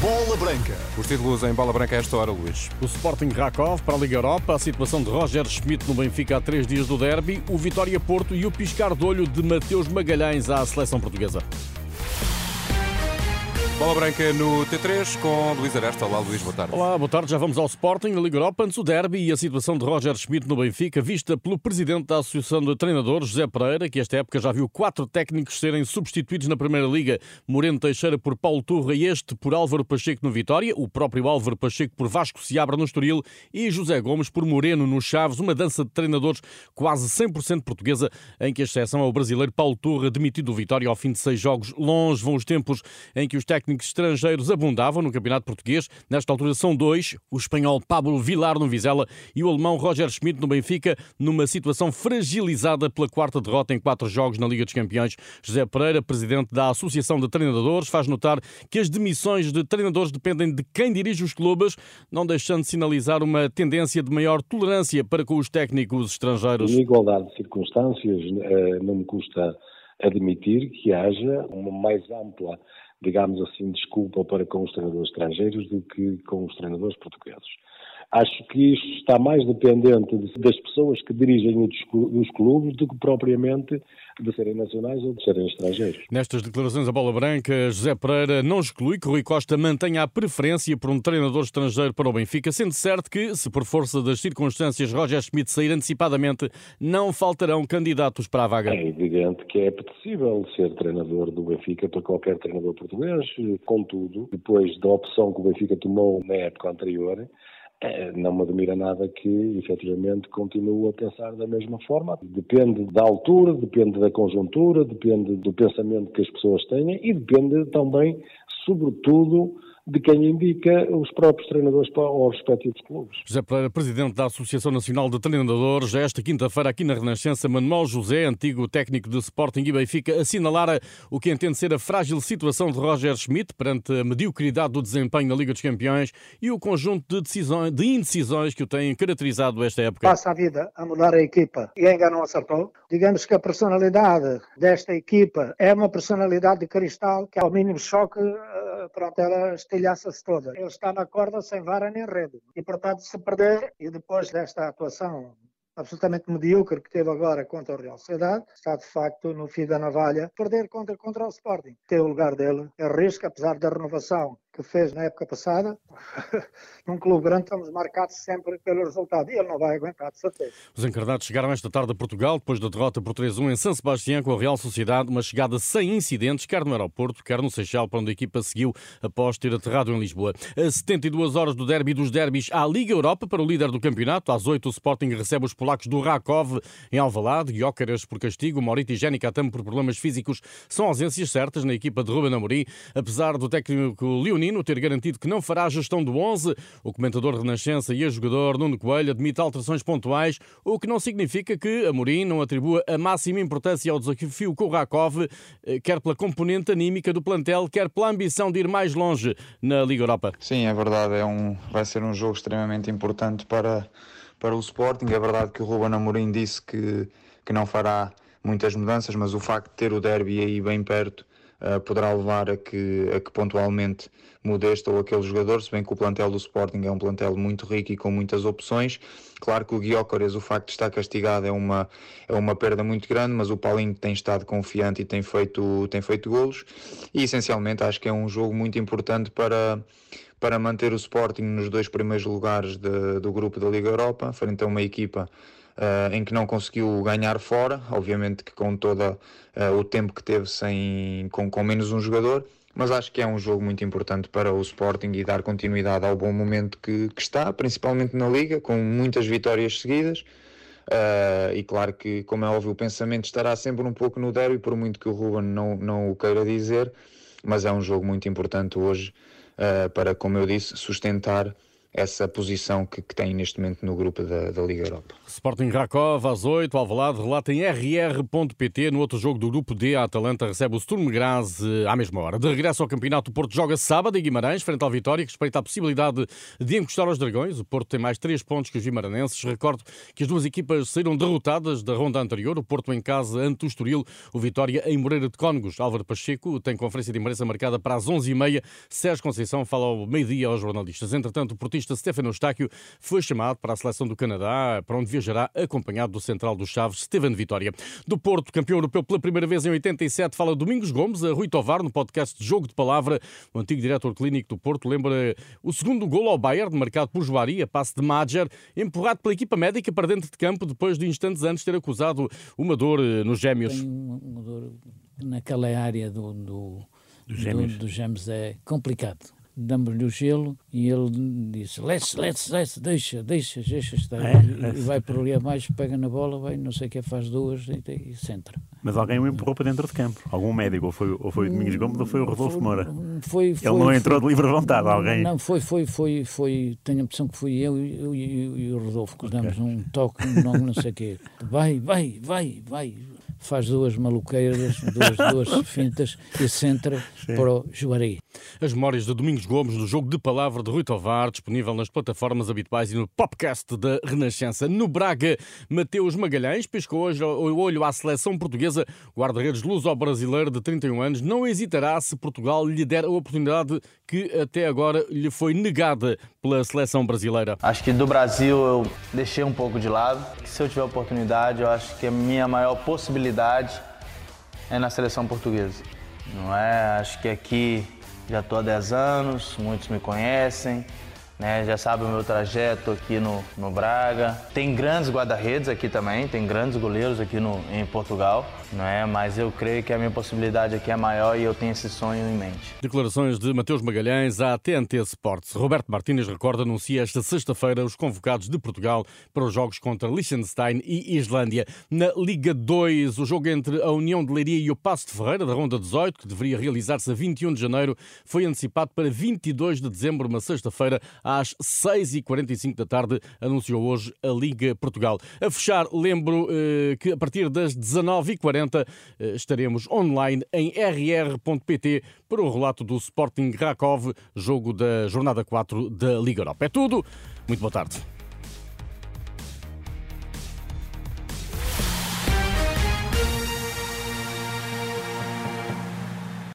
Bola Branca. Os títulos em bola branca a esta hora, Luís. O Sporting Rakov para a Liga Europa, a situação de Roger Schmidt no Benfica há três dias do derby, o Vitória Porto e o piscar de olho de Mateus Magalhães à seleção portuguesa. Bola branca no T3 com Luís Aresta. Olá, Luís, boa tarde. Olá, boa tarde. Já vamos ao Sporting, na Liga Europa, antes o derby e a situação de Roger Schmidt no Benfica, vista pelo presidente da Associação de Treinadores, José Pereira, que esta época já viu quatro técnicos serem substituídos na Primeira Liga. Moreno Teixeira por Paulo Turra e este por Álvaro Pacheco no Vitória, o próprio Álvaro Pacheco por Vasco Seabra no Estoril e José Gomes por Moreno no Chaves, uma dança de treinadores quase 100% portuguesa, em que a exceção é o brasileiro Paulo Turra, demitido do Vitória ao fim de seis jogos. Longe vão os tempos em que os técnicos técnicos estrangeiros abundavam no Campeonato Português. Nesta altura são dois, o espanhol Pablo Vilar no Vizela e o alemão Roger Schmidt no Benfica, numa situação fragilizada pela quarta derrota em quatro jogos na Liga dos Campeões. José Pereira, presidente da Associação de Treinadores, faz notar que as demissões de treinadores dependem de quem dirige os clubes, não deixando de sinalizar uma tendência de maior tolerância para com os técnicos estrangeiros. Em igualdade de circunstâncias, eh, não me custa admitir que haja uma mais ampla digamos assim, desculpa para com os treinadores estrangeiros do que com os treinadores portugueses. Acho que isto está mais dependente das pessoas que dirigem os clubes do que propriamente de serem nacionais ou de serem estrangeiros. Nestas declarações a bola branca, José Pereira não exclui que Rui Costa mantenha a preferência por um treinador estrangeiro para o Benfica, sendo certo que, se por força das circunstâncias Roger Schmidt sair antecipadamente, não faltarão candidatos para a vaga. É evidente que é apetecível ser treinador do Benfica para qualquer treinador português, contudo, depois da opção que o Benfica tomou na época anterior, não me admira nada que, efetivamente, continue a pensar da mesma forma. Depende da altura, depende da conjuntura, depende do pensamento que as pessoas têm e depende também, sobretudo, de quem indica os próprios treinadores para os respectivos clubes. José Pereira, presidente da Associação Nacional de Treinadores, esta quinta-feira aqui na Renascença, Manuel José, antigo técnico de Sporting e Benfica, assinalara o que entende ser a frágil situação de Roger Schmidt perante a mediocridade do desempenho na Liga dos Campeões e o conjunto de, decisões, de indecisões que o têm caracterizado esta época. Passa a vida a mudar a equipa e ainda não acertou. Digamos que a personalidade desta equipa é uma personalidade de cristal que ao mínimo choque pronto, ela estilhaça-se toda. Ele está na corda sem vara nem rede. E, portanto, se perder, e depois desta atuação absolutamente medíocre que teve agora contra o Real Sociedade, está de facto no fim da navalha. Perder contra, contra o Sporting, ter o lugar dele, arrisca, apesar da renovação que fez na época passada, num clube grande estamos marcados sempre pelo resultado e ele não vai aguentar, de certeza. Os encarnados chegaram esta tarde a Portugal depois da derrota por 3-1 em São Sebastião com a Real Sociedade, uma chegada sem incidentes, quer no aeroporto, quer no Seixal, para onde a equipa seguiu após ter aterrado em Lisboa. A 72 horas do derby dos derbys à Liga Europa para o líder do campeonato. Às 8 o Sporting recebe os polacos do Rakov em Alvalade, Guiócaras por castigo, Maurito e Catam por problemas físicos são ausências certas na equipa de Ruben Amorim, apesar do técnico Leonino Firmino ter garantido que não fará a gestão do 11. O comentador Renascença e a jogador Nuno Coelho admite alterações pontuais, o que não significa que Amorim não atribua a máxima importância ao desafio com o Rakov, eh, quer pela componente anímica do plantel, quer pela ambição de ir mais longe na Liga Europa. Sim, é verdade, é um, vai ser um jogo extremamente importante para, para o Sporting. É verdade que o Ruben Amorim disse que, que não fará muitas mudanças, mas o facto de ter o derby aí bem perto uh, poderá levar a que, a que pontualmente mude este ou aquele jogador, se bem que o plantel do Sporting é um plantel muito rico e com muitas opções. Claro que o Guiócares, o facto de estar castigado é uma, é uma perda muito grande, mas o Paulinho tem estado confiante e tem feito, tem feito golos e essencialmente acho que é um jogo muito importante para para manter o Sporting nos dois primeiros lugares de, do grupo da Liga Europa, frente a uma equipa uh, em que não conseguiu ganhar fora, obviamente que com todo uh, o tempo que teve sem, com, com menos um jogador, mas acho que é um jogo muito importante para o Sporting e dar continuidade ao bom momento que, que está, principalmente na Liga, com muitas vitórias seguidas. Uh, e claro que, como é óbvio, o pensamento estará sempre um pouco no derby, por muito que o Ruben não, não o queira dizer, mas é um jogo muito importante hoje uh, para, como eu disse, sustentar essa posição que, que tem neste momento no grupo da, da Liga Europa. Sporting Rakov às 8, Alvalade relata em rr.pt no outro jogo do grupo D, a Atalanta recebe o Sturm Graz eh, à mesma hora. De regresso ao campeonato, o Porto joga sábado em Guimarães, frente ao Vitória, que respeita a possibilidade de encostar aos Dragões. O Porto tem mais 3 pontos que os vimaranenses. Recordo que as duas equipas saíram derrotadas da ronda anterior, o Porto em casa ante o Estoril, o Vitória em Moreira de Cónegos. Álvaro Pacheco tem conferência de imprensa marcada para as 11h30. Sérgio Conceição fala ao meio-dia aos jornalistas. Entretanto, o portista Stefano Eustáquio foi chamado para a seleção do Canadá, para onde viajará acompanhado do central dos Chaves, Steven Vitória. Do Porto, campeão europeu pela primeira vez em 87, fala Domingos Gomes, a Rui Tovar, no podcast de Jogo de Palavra. O antigo diretor clínico do Porto lembra o segundo gol ao Bayern, marcado por Joaria, passe de Madger, empurrado pela equipa médica para dentro de campo, depois de instantes antes ter acusado uma dor eh, nos gêmeos. Uma dor naquela área do, do, dos gêmeos. Do, do gêmeos é complicado damos-lhe o gelo e ele disse: let's, let's, let's, deixa, deixa, deixa estar. É, e, é. e, vai por ali abaixo, pega na bola, vai, não sei o que, faz duas e, e centra. Mas alguém o empurrou para dentro de campo? Algum médico? Ou foi, ou foi o Domingos Gomes ou foi o Rodolfo Moura? Foi, foi, ele não entrou foi, de livre vontade, alguém? Não, foi, foi, foi, foi, tenho a impressão que fui eu e, o Rodolfo que okay. damos um toque, não, não sei o quê. Vai, vai, vai, vai faz duas maluqueiras, duas, duas fintas e centra Sim. para o Juari. As memórias de Domingos Gomes no jogo de palavra de Rui Tovar, disponível nas plataformas habituais e no podcast da Renascença. No Braga, Mateus Magalhães piscou hoje o olho à seleção portuguesa. Guarda-redes luso-brasileiro de 31 anos não hesitará se Portugal lhe der a oportunidade que até agora lhe foi negada pela seleção brasileira. Acho que do Brasil eu deixei um pouco de lado. Se eu tiver oportunidade, eu acho que a minha maior possibilidade é na seleção portuguesa. Não é? Acho que aqui já estou há 10 anos, muitos me conhecem né? Já sabe o meu trajeto aqui no, no Braga. Tem grandes guarda-redes aqui também, tem grandes goleiros aqui no, em Portugal, né? Mas eu creio que a minha possibilidade aqui é maior e eu tenho esse sonho em mente. Declarações de Mateus Magalhães à TNT Sports. Roberto Martínez recorda anuncia esta sexta-feira os convocados de Portugal para os jogos contra Liechtenstein e Islândia. Na Liga 2, o jogo entre a União de Leiria e o Passo de Ferreira, da Ronda 18, que deveria realizar-se a 21 de janeiro, foi antecipado para 22 de dezembro, uma sexta-feira, às 6h45 da tarde, anunciou hoje a Liga Portugal. A fechar, lembro eh, que a partir das 19h40 eh, estaremos online em rr.pt para o relato do Sporting Rakov, jogo da jornada 4 da Liga Europa. É tudo. Muito boa tarde.